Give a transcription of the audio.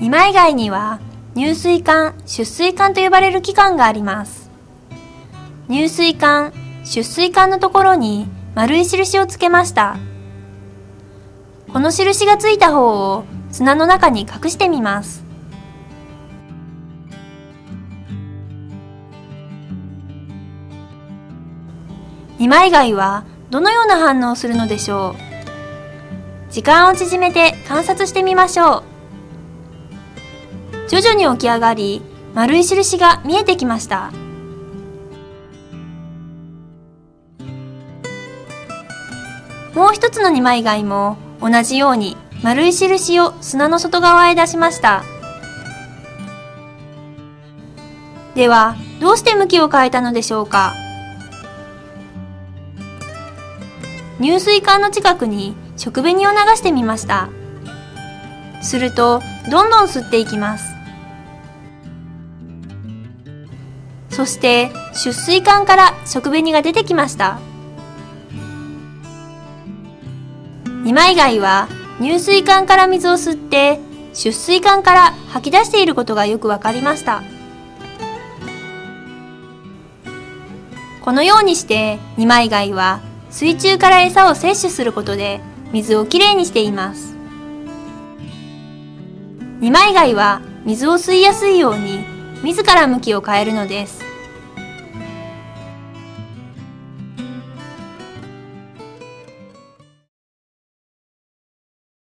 二枚貝には入水管、出水管と呼ばれる器官があります。入水管、出水管のところに丸い印をつけました。この印がついた方を砂の中に隠してみます。二枚貝はどのような反応をするのでしょう？時間を縮めて観察してみましょう。徐々に起き上がり、丸い印が見えてきました。もう一つの二枚貝も同じように丸い印を砂の外側へ出しました。では、どうして向きを変えたのでしょうか？入水管の近くに食紅を流してみました。すると、どんどん吸っていきます。そして、出水管から食紅が出てきました。二枚貝は入水管から水を吸って出水管から吐き出していることがよくわかりました。このようにして二枚貝は水中から餌を摂取することで水をきれいにしています。二枚貝は水を吸いやすいように自ら向きを変えるのです。